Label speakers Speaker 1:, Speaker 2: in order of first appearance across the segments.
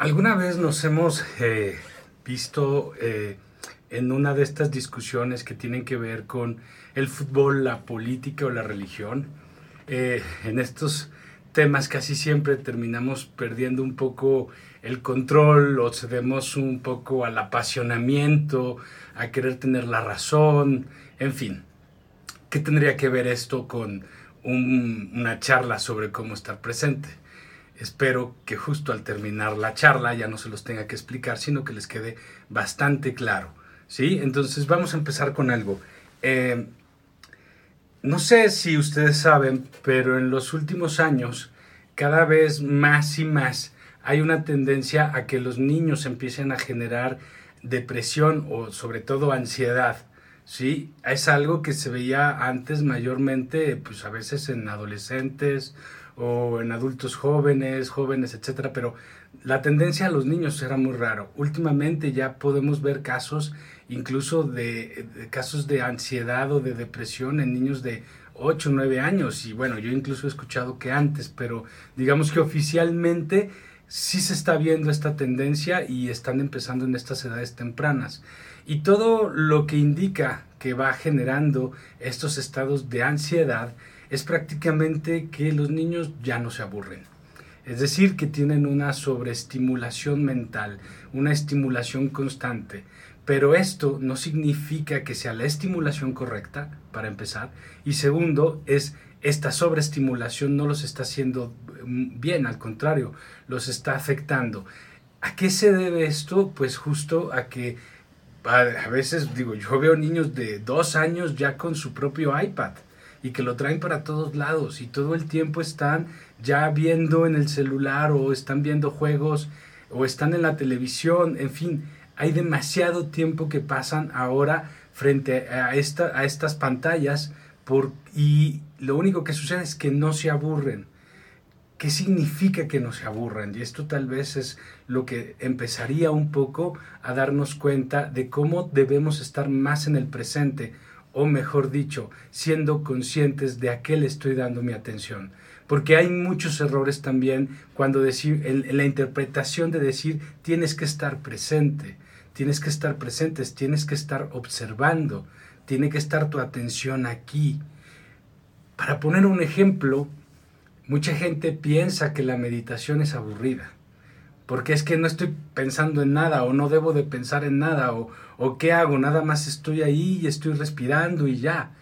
Speaker 1: ¿Alguna vez nos hemos eh, visto eh, en una de estas discusiones que tienen que ver con el fútbol, la política o la religión? Eh, en estos temas casi siempre terminamos perdiendo un poco el control o cedemos un poco al apasionamiento, a querer tener la razón, en fin. ¿Qué tendría que ver esto con una charla sobre cómo estar presente? Espero que justo al terminar la charla ya no se los tenga que explicar, sino que les quede bastante claro. ¿Sí? Entonces vamos a empezar con algo. Eh, no sé si ustedes saben, pero en los últimos años, cada vez más y más, hay una tendencia a que los niños empiecen a generar depresión o sobre todo ansiedad. ¿sí? Es algo que se veía antes mayormente, pues a veces en adolescentes o en adultos jóvenes, jóvenes, etcétera, pero la tendencia a los niños era muy raro. Últimamente ya podemos ver casos incluso de, casos de ansiedad o de depresión en niños de 8 o 9 años y bueno, yo incluso he escuchado que antes, pero digamos que oficialmente sí se está viendo esta tendencia y están empezando en estas edades tempranas. Y todo lo que indica que va generando estos estados de ansiedad es prácticamente que los niños ya no se aburren. Es decir, que tienen una sobreestimulación mental, una estimulación constante. Pero esto no significa que sea la estimulación correcta, para empezar. Y segundo, es esta sobreestimulación no los está haciendo mm, bien, al contrario, los está afectando. ¿A qué se debe esto? Pues justo a que a veces, digo, yo veo niños de dos años ya con su propio iPad y que lo traen para todos lados y todo el tiempo están ya viendo en el celular o están viendo juegos o están en la televisión, en fin, hay demasiado tiempo que pasan ahora frente a, esta, a estas pantallas por, y lo único que sucede es que no se aburren. ¿Qué significa que no se aburran? Y esto tal vez es lo que empezaría un poco a darnos cuenta de cómo debemos estar más en el presente o mejor dicho, siendo conscientes de a qué le estoy dando mi atención. Porque hay muchos errores también cuando decir, en, la interpretación de decir tienes que estar presente, tienes que estar presentes, tienes que estar observando, tiene que estar tu atención aquí. Para poner un ejemplo, mucha gente piensa que la meditación es aburrida porque es que no estoy pensando en nada o no debo de pensar en nada o, o qué hago, nada más estoy ahí y estoy respirando y ya.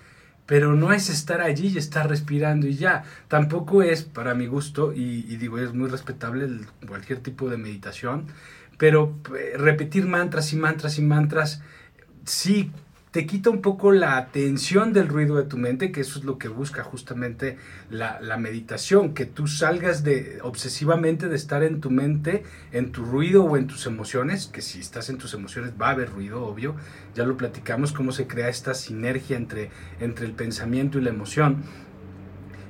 Speaker 1: Pero no es estar allí y estar respirando y ya. Tampoco es, para mi gusto, y, digo, es muy respetable cualquier tipo de meditación, pero eh, repetir mantras y mantras y mantras, sí te quita un poco la atención del ruido de tu mente, que eso es lo que busca justamente la, meditación, que tú salgas de obsesivamente de estar en tu mente, en tu ruido o en tus emociones, que si estás en tus emociones va a haber ruido, obvio, ya lo platicamos, cómo se crea esta sinergia entre, entre el pensamiento y la emoción.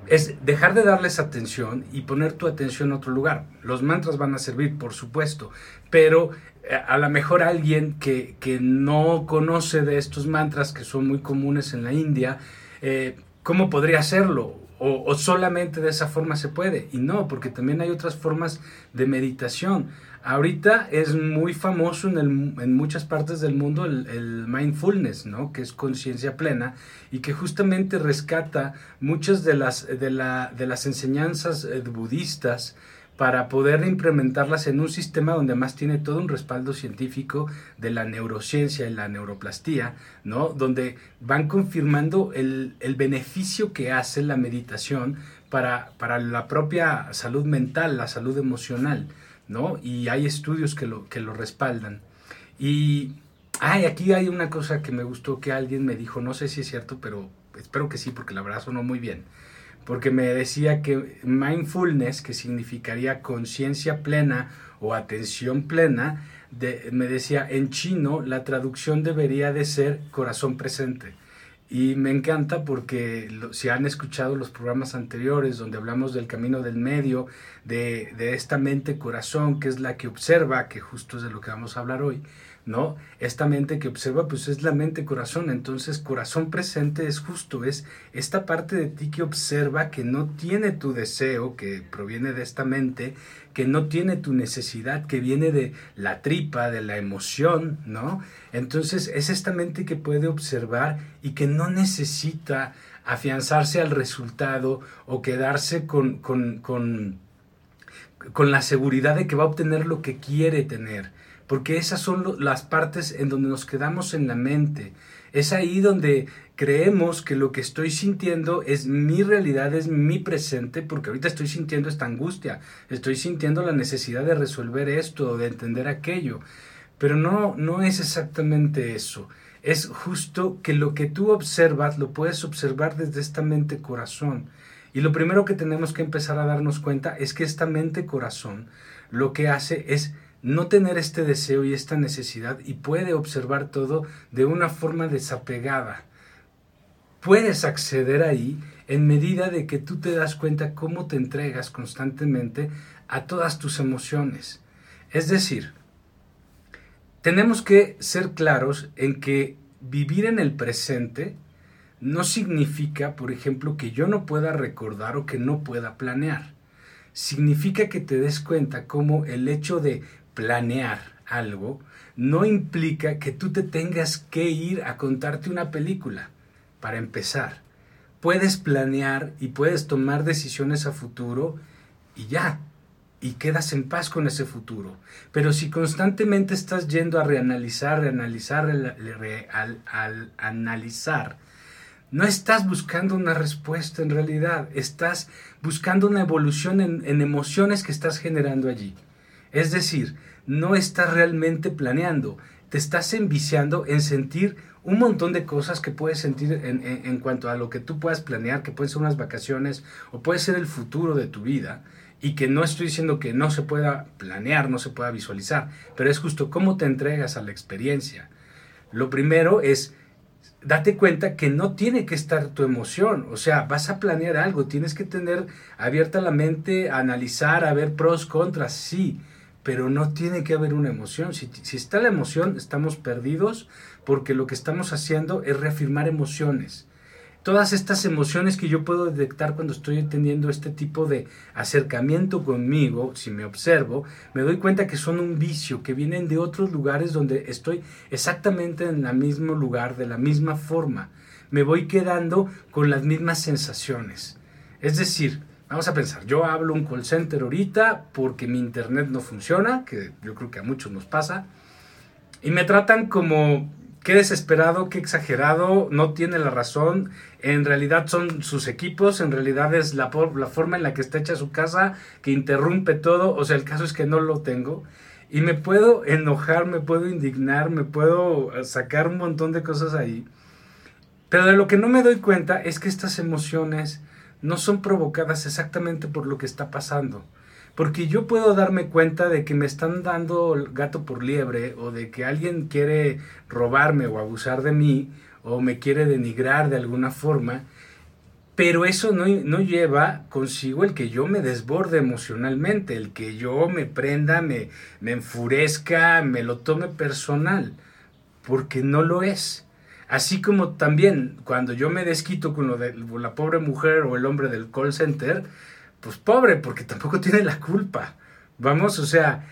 Speaker 1: Es dejar de darles atención y poner tu atención en otro lugar. Los mantras van a servir, por supuesto, pero a lo mejor alguien que, no conoce de estos mantras que son muy comunes en la India, eh, ¿cómo podría hacerlo? O, solamente de esa forma se puede. Y no, porque también hay otras formas de meditación. Ahorita es muy famoso en, en muchas partes del mundo el, el mindfulness, ¿no? que es conciencia plena y que justamente rescata muchas de las, de la, de las enseñanzas eh, budistas para poder implementarlas en un sistema donde más tiene todo un respaldo científico de la neurociencia y la neuroplastía, ¿no? Donde van confirmando el, beneficio que hace la meditación para, para, la propia salud mental, la salud emocional, ¿no? Y hay estudios que lo, que lo respaldan. Y ay, aquí hay una cosa que me gustó que alguien me dijo, no sé si es cierto, pero espero que sí, porque la verdad sonó muy bien porque me decía que mindfulness, que significaría conciencia plena o atención plena, me decía en chino la traducción debería de ser corazón presente. Y me encanta porque si han escuchado los programas anteriores donde hablamos del camino del medio, de, de esta mente corazón que es la que observa, que justo es de lo que vamos a hablar hoy, ¿no? Esta mente que observa, pues es la mente corazón. Entonces, corazón presente es justo, es esta parte de ti que observa, que no tiene tu deseo, que proviene de esta mente, que no tiene tu necesidad, que viene de la tripa, de la emoción, ¿no? Entonces, es esta mente que puede observar y que no necesita afianzarse al resultado o quedarse con, con, con, con la seguridad de que va a obtener lo que quiere tener porque esas son las partes en donde nos quedamos en la mente. Es ahí donde creemos que lo que estoy sintiendo es mi realidad, es mi presente, porque ahorita estoy sintiendo esta angustia, estoy sintiendo la necesidad de resolver esto, de entender aquello. Pero no, no es exactamente eso. Es justo que lo que tú observas lo puedes observar desde esta mente corazón. Y lo primero que tenemos que empezar a darnos cuenta es que esta mente corazón lo que hace es no tener este deseo y esta necesidad y puede observar todo de una forma desapegada. Puedes acceder ahí en medida de que tú te das cuenta cómo te entregas constantemente a todas tus emociones. Es decir, tenemos que ser claros en que vivir en el presente no significa, por ejemplo, que yo no pueda recordar o que no pueda planear. Significa que te des cuenta cómo el hecho de planear algo no implica que tú te tengas que ir a contarte una película. Para empezar, puedes planear y puedes tomar decisiones a futuro y ya, y quedas en paz con ese futuro. Pero si constantemente estás yendo a reanalizar, reanalizar, al, analizar, no estás buscando una respuesta en realidad, estás buscando una evolución en emociones que estás generando allí. Es decir, no estás realmente planeando, te estás enviciando en sentir un montón de cosas que puedes sentir en, cuanto a lo que tú puedas planear, que pueden ser unas vacaciones o puede ser el futuro de tu vida, y que no estoy diciendo que no se pueda planear, no se pueda visualizar, pero es justo cómo te entregas a la experiencia. Lo primero es date cuenta que no tiene que estar tu emoción, o sea, vas a planear algo, tienes que tener abierta la mente, analizar, a ver pros, contras, sí, pero no tiene que haber una emoción. Si, está la emoción, estamos perdidos porque lo que estamos haciendo es reafirmar emociones. Todas estas emociones que yo puedo detectar cuando estoy teniendo este tipo de acercamiento conmigo, si me observo, me doy cuenta que son un vicio, que vienen de otros lugares donde estoy exactamente en el mismo lugar, de la misma forma. Me voy quedando con las mismas sensaciones. Es decir, Vamos a pensar, yo hablo un call center ahorita porque mi internet no funciona, que yo creo que a muchos nos pasa, y me tratan como qué desesperado, qué exagerado, no tiene la razón, en realidad son sus equipos, en realidad es la, la forma en la que está hecha su casa que interrumpe todo, o sea, el caso es que no lo tengo. Y me puedo enojar, me puedo indignar, me puedo sacar un montón de cosas ahí. Pero de lo que no me doy cuenta es que estas emociones no son provocadas exactamente por lo que está pasando. Porque yo puedo darme cuenta de que me están dando gato por liebre o de que alguien quiere robarme o abusar de mí o me quiere denigrar de alguna forma, pero eso no, no, lleva consigo el que yo me desborde emocionalmente, el que yo me prenda, me, me enfurezca, me lo tome personal, porque no lo es. Así como también cuando yo me desquito con lo de la pobre mujer o el hombre del call center, pues pobre, porque tampoco tiene la culpa. Vamos, o sea,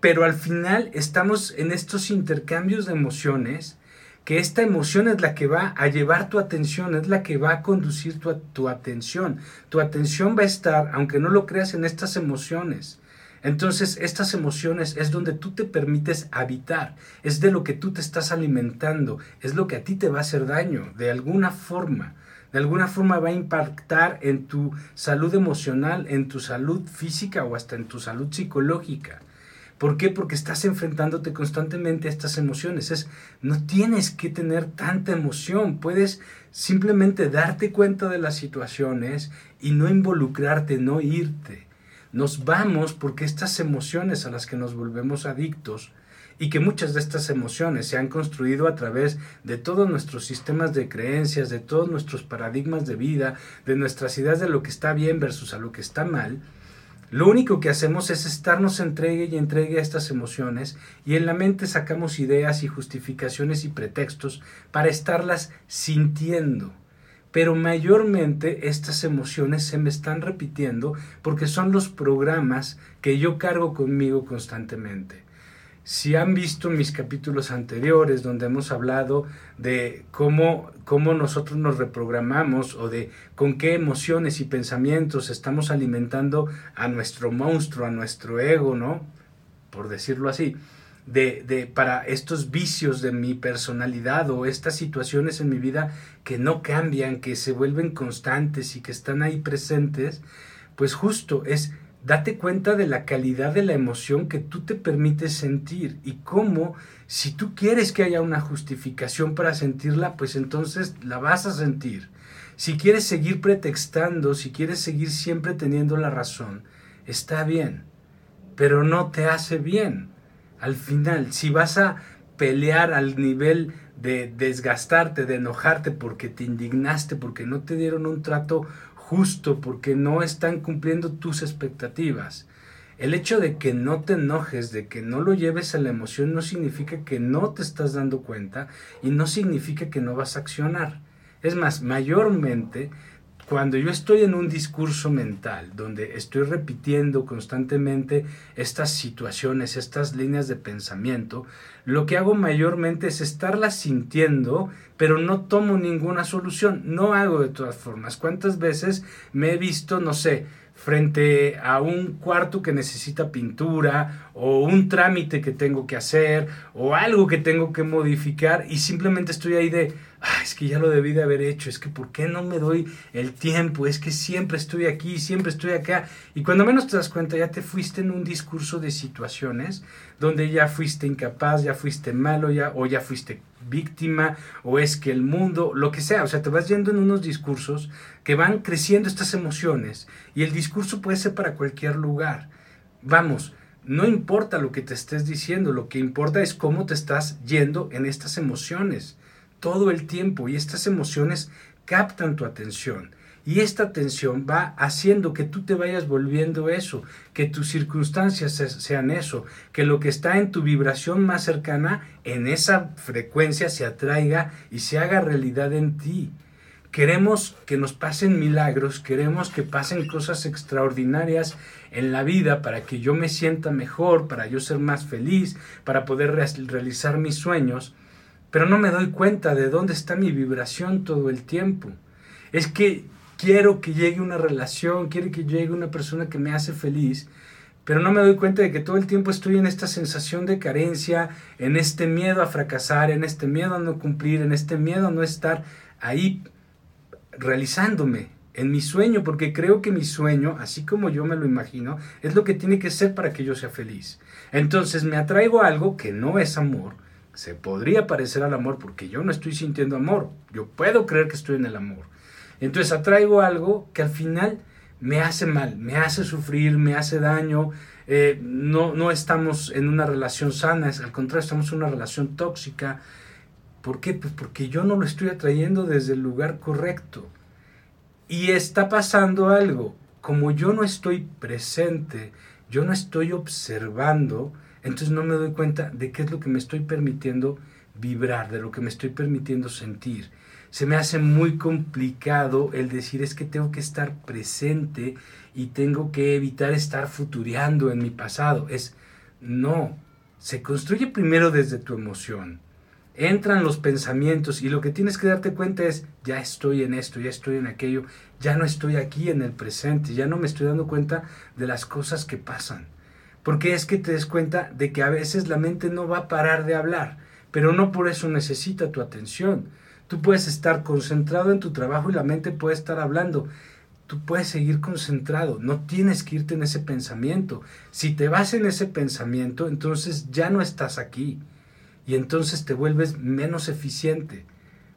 Speaker 1: pero al final estamos en estos intercambios de emociones, que esta emoción es la que va a llevar tu atención, es la que va a conducir tu, tu atención. Tu atención va a estar, aunque no lo creas, en estas emociones. Entonces, estas emociones es donde tú te permites habitar, es de lo que tú te estás alimentando, es lo que a ti te va a hacer daño, de alguna forma. De alguna forma va a impactar en tu salud emocional, en tu salud física o hasta en tu salud psicológica. ¿Por qué? Porque estás enfrentándote constantemente a estas emociones. Es, no tienes que tener tanta emoción, puedes simplemente darte cuenta de las situaciones y no involucrarte, no irte nos vamos porque estas emociones a las que nos volvemos adictos y que muchas de estas emociones se han construido a través de todos nuestros sistemas de creencias, de todos nuestros paradigmas de vida, de nuestras ideas de lo que está bien versus a lo que está mal, Lo único que hacemos es estarnos entregue y entregue a estas emociones y en la mente sacamos ideas y justificaciones y pretextos para estarlas sintiendo. Pero mayormente estas emociones se me están repitiendo porque son los programas que yo cargo conmigo constantemente. Si han visto mis capítulos anteriores donde hemos hablado de cómo, cómo nosotros nos reprogramamos o de con qué emociones y pensamientos estamos alimentando a nuestro monstruo, a nuestro ego, ¿no? Por decirlo así. De, de, para estos vicios de mi personalidad o estas situaciones en mi vida que no cambian, que se vuelven constantes y que están ahí presentes, pues justo es date cuenta de la calidad de la emoción que tú te permites sentir y cómo si tú quieres que haya una justificación para sentirla, pues entonces la vas a sentir. Si quieres seguir pretextando, si quieres seguir siempre teniendo la razón, está bien, pero no te hace bien. Al final, si vas a pelear al nivel de desgastarte, de enojarte porque te indignaste, porque no te dieron un trato justo porque no están cumpliendo tus expectativas. El hecho de que no te enojes, de que no lo lleves a la emoción, no significa que no te estás dando cuenta y no significa que no vas a accionar. Es más, mayormente cuando yo estoy en un discurso mental donde estoy repitiendo constantemente estas situaciones, estas líneas de pensamiento, lo que hago mayormente es estarlas sintiendo, pero no tomo ninguna solución, no hago de todas formas. ¿Cuántas veces me he visto, no sé, frente a un cuarto que necesita pintura o un trámite que tengo que hacer o algo que tengo que modificar y simplemente estoy ahí de, ah, es que ya lo debí de haber hecho, es que ¿por qué no me doy el tiempo? Es que siempre estoy aquí, siempre estoy acá. Y cuando menos te das cuenta ya te fuiste en un discurso de situaciones donde ya fuiste incapaz, ya fuiste malo, ya, o ya fuiste víctima, o es que el mundo, lo que sea, o sea, te vas yendo en unos discursos que van creciendo estas emociones y el discurso puede ser para cualquier lugar. Vamos, no importa lo que te estés diciendo, lo que importa es cómo te estás yendo en estas emociones todo el tiempo y estas emociones captan tu atención. Y esta atención va haciendo que tú te vayas volviendo eso, que tus circunstancias sean eso, que lo que está en tu vibración más cercana, en esa frecuencia se atraiga y se haga realidad en ti. Queremos que nos pasen milagros, queremos que pasen cosas extraordinarias en la vida para que yo me sienta mejor, para yo ser más feliz, para poder realizar mis sueños, pero no me doy cuenta de dónde está mi vibración todo el tiempo. Es que quiero que llegue una relación, quiero que llegue una persona que me hace feliz, pero no me doy cuenta de que todo el tiempo estoy en esta sensación de carencia, en este miedo a fracasar, en este miedo a no cumplir, en este miedo a no estar ahí realizándome en mi sueño, porque creo que mi sueño, así como yo me lo imagino, es lo que tiene que ser para que yo sea feliz. Entonces me atraigo a algo que no es amor, se podría parecer al amor porque yo no estoy sintiendo amor, yo puedo creer que estoy en el amor. Entonces atraigo algo que al final me hace mal, me hace sufrir, me hace daño, eh, no, no estamos en una relación sana, al contrario, estamos en una relación tóxica. ¿Por qué? Pues porque yo no lo estoy atrayendo desde el lugar correcto. Y está pasando algo, como yo no estoy presente, yo no estoy observando, entonces no me doy cuenta de qué es lo que me estoy permitiendo vibrar, de lo que me estoy permitiendo sentir. Se me hace muy complicado el decir es que tengo que estar presente y tengo que evitar estar futureando en mi pasado. Es no, se construye primero desde tu emoción. Entran los pensamientos y lo que tienes que darte cuenta es, ya estoy en esto, ya estoy en aquello, ya no estoy aquí en el presente, ya no me estoy dando cuenta de las cosas que pasan porque es que te des cuenta de que a veces la mente no va a parar de hablar, pero no por eso necesita tu atención. Tú puedes estar concentrado en tu trabajo y la mente puede estar hablando. Tú puedes seguir concentrado, no tienes que irte en ese pensamiento. Si te vas en ese pensamiento, entonces ya no estás aquí y entonces te vuelves menos eficiente.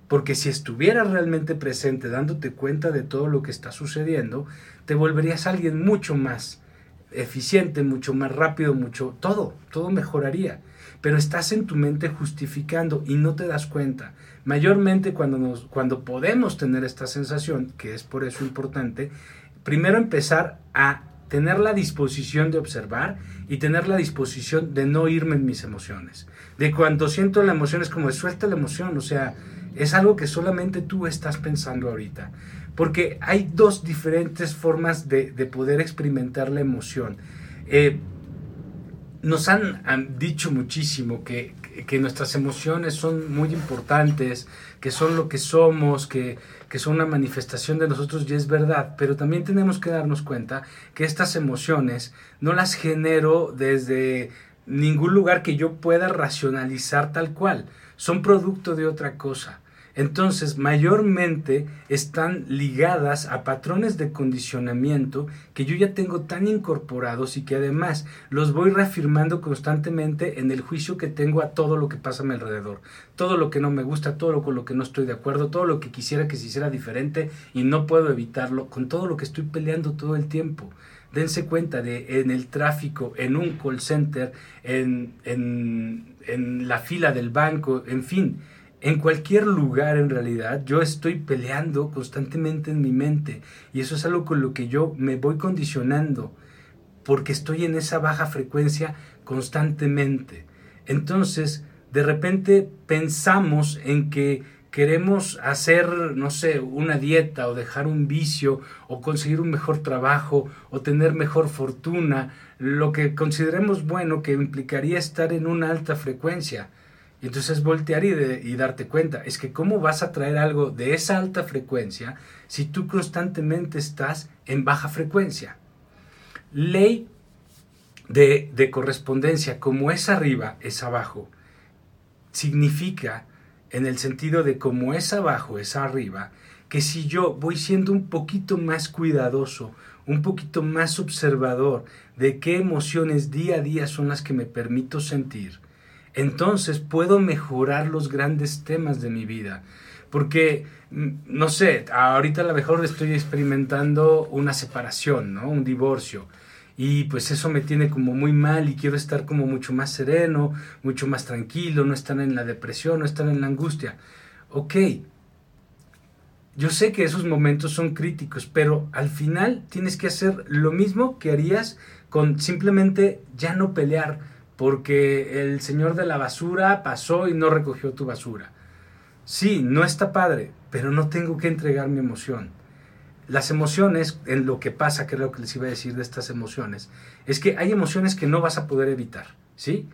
Speaker 1: Porque si estuvieras realmente presente dándote cuenta de todo lo que está sucediendo, te volverías alguien mucho más eficiente, mucho más rápido, mucho, todo, todo mejoraría. Pero estás en tu mente justificando y no te das cuenta. Mayormente cuando, nos, cuando podemos tener esta sensación, que es por eso importante, primero empezar a tener la disposición de observar y tener la disposición de no irme en mis emociones. De cuando siento la emoción es como suelta la emoción, o sea, es algo que solamente tú estás pensando ahorita. Porque hay dos diferentes formas de, poder experimentar la emoción. Eh, nos han, dicho muchísimo que, que, nuestras emociones son muy importantes, que son lo que somos, que, que son una manifestación de nosotros y es verdad, pero también tenemos que darnos cuenta que estas emociones no las genero desde ningún lugar que yo pueda racionalizar tal cual, son producto de otra cosa. Entonces, mayormente están ligadas a patrones de condicionamiento que yo ya tengo tan incorporados y que además los voy reafirmando constantemente en el juicio que tengo a todo lo que pasa a mi alrededor. Todo lo que no me gusta, todo lo con lo que no estoy de acuerdo, todo lo que quisiera que se hiciera diferente y no puedo evitarlo, con todo lo que estoy peleando todo el tiempo dense cuenta de en el tráfico, en un call center, en, en, en, la fila del banco, en fin, en cualquier lugar en realidad yo estoy peleando constantemente en mi mente y eso es algo con lo que yo me voy condicionando porque estoy en esa baja frecuencia constantemente. Entonces, de repente pensamos en que queremos hacer, no sé, una dieta o dejar un vicio o conseguir un mejor trabajo o tener mejor fortuna, lo que consideremos bueno que implicaría estar en una alta frecuencia. Y entonces voltear y, darte cuenta, es que cómo vas a traer algo de esa alta frecuencia si tú constantemente estás en baja frecuencia. Ley de, de correspondencia, como es arriba, es abajo, significa, en el sentido de como es abajo, es arriba, que si yo voy siendo un poquito más cuidadoso, un poquito más observador de qué emociones día a día son las que me permito sentir, entonces puedo mejorar los grandes temas de mi vida. Porque, mm, no sé, ahorita a lo mejor estoy experimentando una separación, ¿no? Un divorcio. Y pues eso me tiene como muy mal y quiero estar como mucho más sereno, mucho más tranquilo, no estar en la depresión, no estar en la angustia. Ok, yo sé que esos momentos son críticos, pero al final tienes que hacer lo mismo que harías con simplemente ya no pelear, porque el señor de la basura pasó y no recogió tu basura. Sí, no está padre, pero no tengo que entregar mi emoción. Las emociones, en lo que pasa, que es lo que les iba a decir de estas emociones, es que hay emociones que no vas a poder evitar, ¿sí?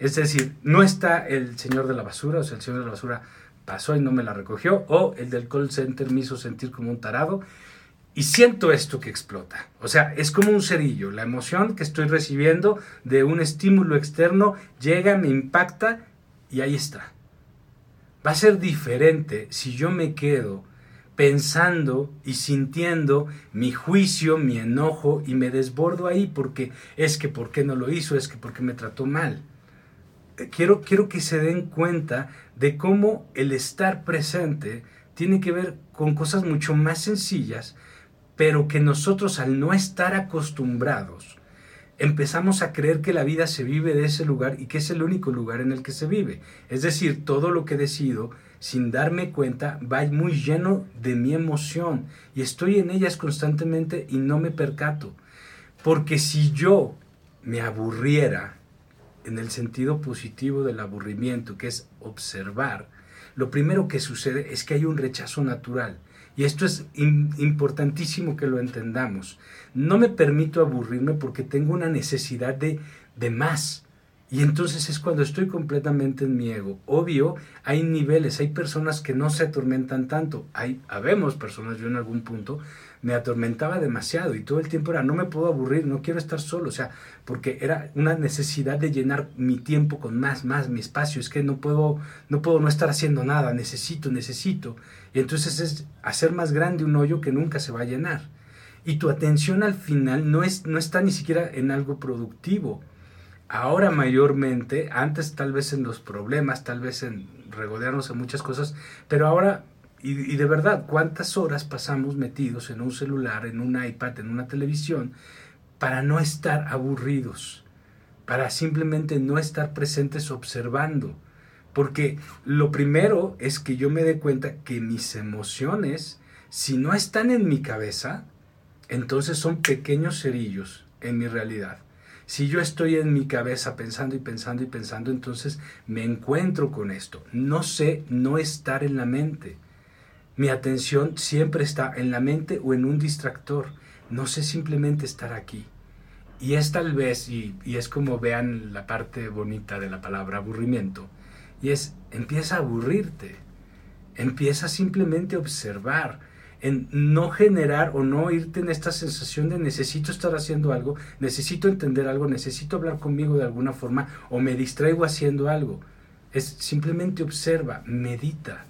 Speaker 1: Es decir, no está el señor de la basura, o sea, el señor de la basura pasó y no me la recogió, o el del call center me hizo sentir como un tarado, y siento esto que explota. O sea, es como un cerillo. La emoción que estoy recibiendo de un estímulo externo llega, me impacta y ahí está. Va a ser diferente si yo me quedo pensando y sintiendo mi juicio, mi enojo y me desbordo ahí porque es que por qué no lo hizo, es que porque me trató mal. Eh, quiero, quiero que se den cuenta de cómo el estar presente tiene que ver con cosas mucho más sencillas pero que nosotros al no estar acostumbrados, empezamos a creer que la vida se vive de ese lugar y que es el único lugar en el que se vive. Es decir, todo lo que decido, sin darme cuenta, va muy lleno de mi emoción y estoy en ellas constantemente y no me percato. Porque si yo me aburriera, en el sentido positivo del aburrimiento, que es observar, lo primero que sucede es que hay un rechazo natural. Y esto es importantísimo que lo entendamos. No me permito aburrirme porque tengo una necesidad de, de más. Y entonces es cuando estoy completamente en mi ego. Obvio, hay niveles, hay personas que no se atormentan tanto. Hay, habemos personas, yo en algún punto me atormentaba demasiado y todo el tiempo era, no me puedo aburrir, no quiero estar solo, o sea, porque era una necesidad de llenar mi tiempo con más, más, mi espacio, es que no puedo, no puedo no estar haciendo nada, necesito, necesito. Y entonces es hacer más grande un hoyo que nunca se va a llenar. Y tu atención al final no, es, no está ni siquiera en algo productivo. Ahora mayormente, antes tal vez en los problemas, tal vez en regodearnos en muchas cosas, pero ahora y, de verdad, ¿cuántas horas pasamos metidos en un celular, en un iPad, en una televisión, para no estar aburridos? Para simplemente no estar presentes observando. Porque lo primero es que yo me dé cuenta que mis emociones, si no están en mi cabeza, entonces son pequeños cerillos en mi realidad. Si yo estoy en mi cabeza pensando y pensando y pensando, entonces me encuentro con esto. No sé no estar en la mente. Mi atención siempre está en la mente o en un distractor. No sé simplemente estar aquí. Y es tal vez, y, es como vean la parte bonita de la palabra aburrimiento, y es, empieza a aburrirte, empieza simplemente a observar, en no generar o no irte en esta sensación de necesito estar haciendo algo, necesito entender algo, necesito hablar conmigo de alguna forma o me distraigo haciendo algo. Es simplemente observa, medita.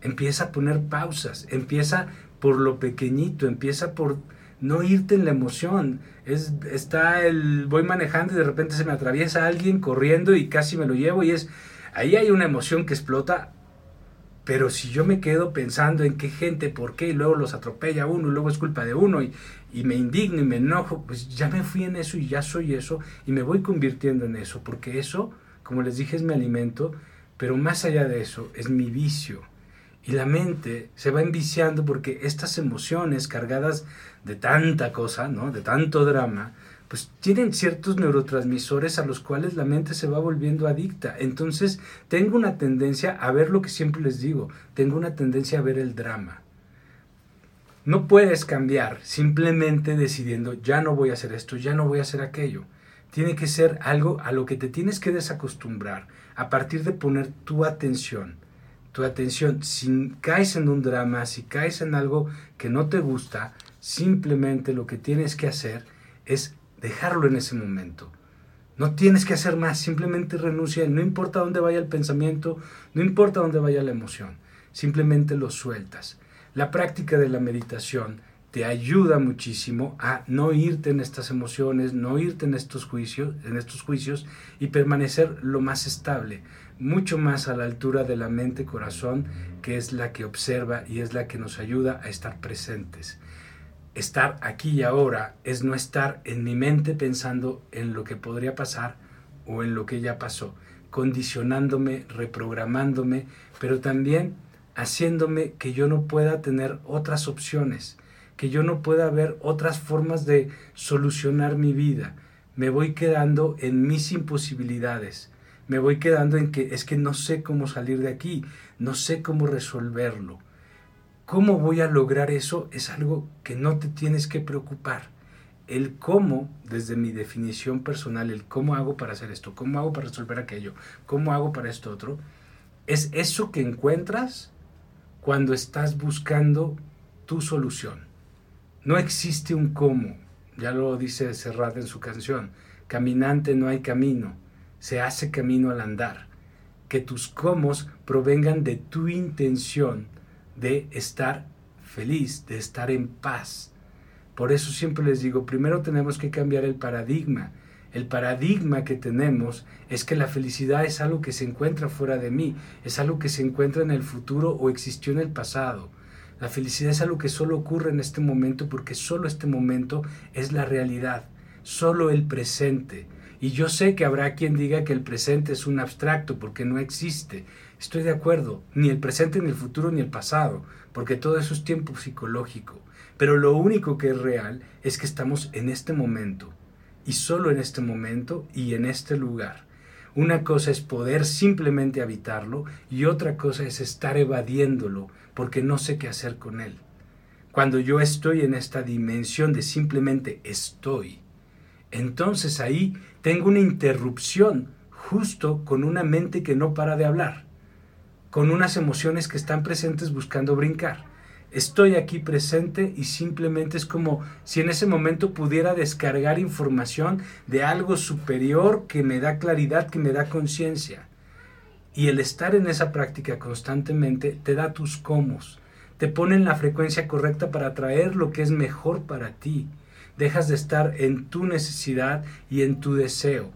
Speaker 1: Empieza a poner pausas, empieza por lo pequeñito, empieza por no irte en la emoción. Es, está el voy manejando y de repente se me atraviesa alguien corriendo y casi me lo llevo y es ahí hay una emoción que explota pero si yo me quedo pensando en qué gente, por qué, y luego los atropella uno, y luego es culpa de uno, y, y, me indigno y me enojo, pues ya me fui en eso y ya soy eso, y me voy convirtiendo en eso, porque eso, como les dije, es mi alimento, pero más allá de eso, es mi vicio. Y la mente se va enviciando porque estas emociones cargadas de tanta cosa, ¿no? de tanto drama, pues tienen ciertos neurotransmisores a los cuales la mente se va volviendo adicta. Entonces tengo una tendencia a ver lo que siempre les digo, tengo una tendencia a ver el drama. No puedes cambiar simplemente decidiendo, ya no voy a hacer esto, ya no voy a hacer aquello. Tiene que ser algo a lo que te tienes que desacostumbrar a partir de poner tu atención. Tu atención, si caes en un drama, si caes en algo que no te gusta, simplemente lo que tienes que hacer es dejarlo en ese momento. No tienes que hacer más, simplemente renuncia, no importa dónde vaya el pensamiento, no importa dónde vaya la emoción, simplemente lo sueltas. La práctica de la meditación te ayuda muchísimo a no irte en estas emociones, no irte en estos juicios, en estos juicios y permanecer lo más estable, mucho más a la altura de la mente corazón, que es la que observa y es la que nos ayuda a estar presentes estar aquí y ahora es no estar en mi mente pensando en lo que podría pasar o en lo que ya pasó, condicionándome, reprogramándome, pero también haciéndome que yo no pueda tener otras opciones, que yo no pueda ver otras formas de solucionar mi vida. Me voy quedando en mis imposibilidades, me voy quedando en que es que no sé cómo salir de aquí, no sé cómo resolverlo. ¿Cómo voy a lograr eso? Es algo que no te tienes que preocupar. El cómo, desde mi definición personal, el cómo hago para hacer esto, cómo hago para resolver aquello, cómo hago para esto otro, es eso que encuentras cuando estás buscando tu solución. No existe un cómo, ya lo dice Serrat en su canción, caminante no hay camino, se hace camino al andar. Que tus cómo provengan de tu intención de estar feliz, de estar en paz. Por eso siempre les digo, primero tenemos que cambiar el paradigma. El paradigma que tenemos es que la felicidad es algo que se encuentra fuera de mí, es algo que se encuentra en el futuro o existió en el pasado. La felicidad es algo que solo ocurre en este momento porque solo este momento es la realidad, solo el presente. Y yo sé que habrá quien diga que el presente es un abstracto porque no existe. Estoy de acuerdo, ni el presente, ni el futuro, ni el pasado, porque todo eso es tiempo psicológico. Pero lo único que es real es que estamos en este momento, y solo en este momento y en este lugar. Una cosa es poder simplemente habitarlo y otra cosa es estar evadiéndolo porque no sé qué hacer con él. Cuando yo estoy en esta dimensión de simplemente estoy, entonces ahí tengo una interrupción justo con una mente que no para de hablar, con unas emociones que están presentes buscando brincar. Estoy aquí presente y simplemente es como si en ese momento pudiera descargar información de algo superior que me da claridad, que me da conciencia. Y el estar en esa práctica constantemente te da tus comos, te pone en la frecuencia correcta para atraer lo que es mejor para ti dejas de estar en tu necesidad y en tu deseo.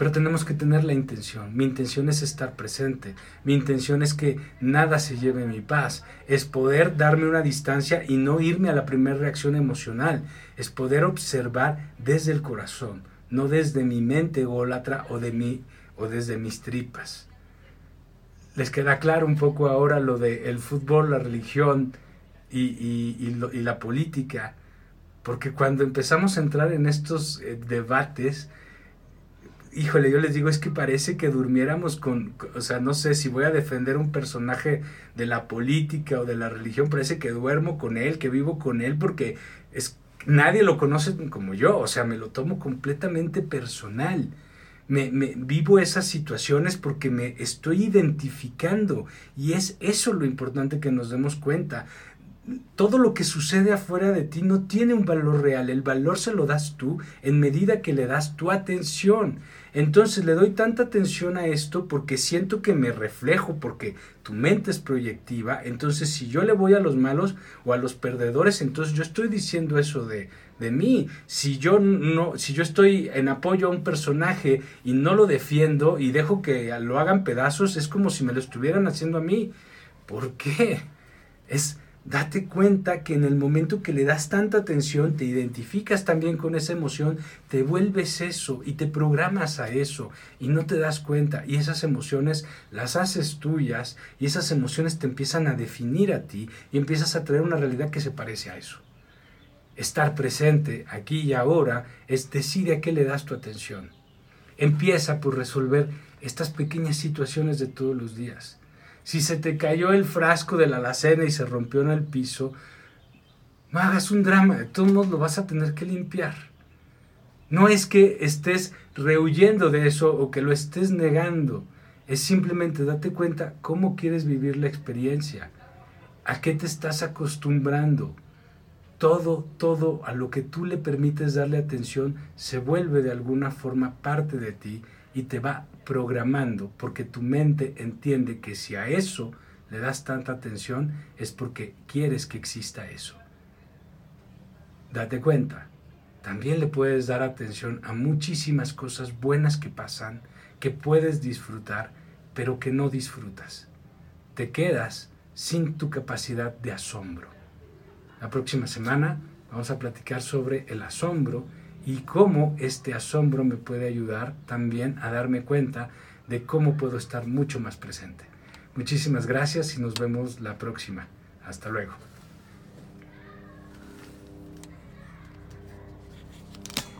Speaker 1: Pero tenemos que tener la intención. Mi intención es estar presente. Mi intención es que nada se lleve mi paz. Es poder darme una distancia y no irme a la primera reacción emocional. Es poder observar desde el corazón, no desde mi mente ególatra o de mí o desde mis tripas. ¿Les queda claro un poco ahora lo del el fútbol, la religión y, la política, porque cuando empezamos a entrar en estos eh, debates, híjole, yo les digo, es que parece que durmiéramos con, o sea, no sé si voy a defender un personaje de la política o de la religión, parece que duermo con él, que vivo con él, porque es, nadie lo conoce como yo, o sea, me lo tomo completamente personal. Me, me, vivo esas situaciones porque me estoy identificando y es eso lo importante que nos demos cuenta todo lo que sucede afuera de ti no tiene un valor real, el valor se lo das tú en medida que le das tu atención. Entonces le doy tanta atención a esto porque siento que me reflejo, porque tu mente es proyectiva. Entonces si yo le voy a los malos o a los perdedores, entonces yo estoy diciendo eso de, de mí. Si yo no, si yo estoy en apoyo a un personaje y no lo defiendo y dejo que lo hagan pedazos, es como si me lo estuvieran haciendo a mí. ¿Por qué? Es Date cuenta que en el momento que le das tanta atención, te identificas también con esa emoción, te vuelves eso y te programas a eso y no te das cuenta y esas emociones las haces tuyas y esas emociones te empiezan a definir a ti y empiezas a traer una realidad que se parece a eso. Estar presente aquí y ahora es decide a qué le das tu atención. Empieza por resolver estas pequeñas situaciones de todos los días si se te cayó el frasco de la alacena y se rompió en el piso, no hagas un drama, de todos modos lo vas a tener que limpiar. No es que estés rehuyendo de eso o que lo estés negando, es simplemente date cuenta cómo quieres vivir la experiencia, a qué te estás acostumbrando. Todo, todo a lo que tú le permites darle atención se vuelve de alguna forma parte de ti y te va programando porque tu mente entiende que si a eso le das tanta atención es porque quieres que exista eso. Date cuenta, también le puedes dar atención a muchísimas cosas buenas que pasan, que puedes disfrutar, pero que no disfrutas. Te quedas sin tu capacidad de asombro. La próxima semana vamos a platicar sobre el asombro y cómo este asombro me puede ayudar también a darme cuenta de cómo puedo estar mucho más presente. Muchísimas gracias y nos vemos la próxima. Hasta luego.